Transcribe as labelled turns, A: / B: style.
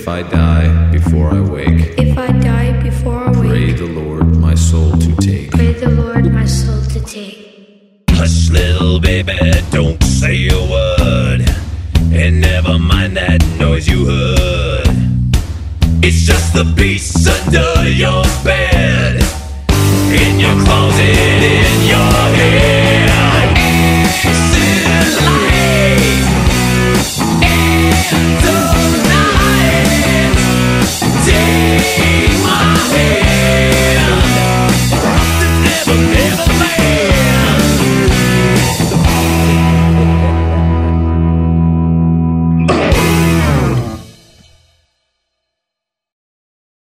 A: If I die before I wake,
B: if I die before I wake, pray
A: the Lord my soul to take. Pray
B: the Lord my soul to take.
C: Hush, little baby, don't say a word, and never mind that noise you heard. It's just the beast under your bed, in your closet, in your head.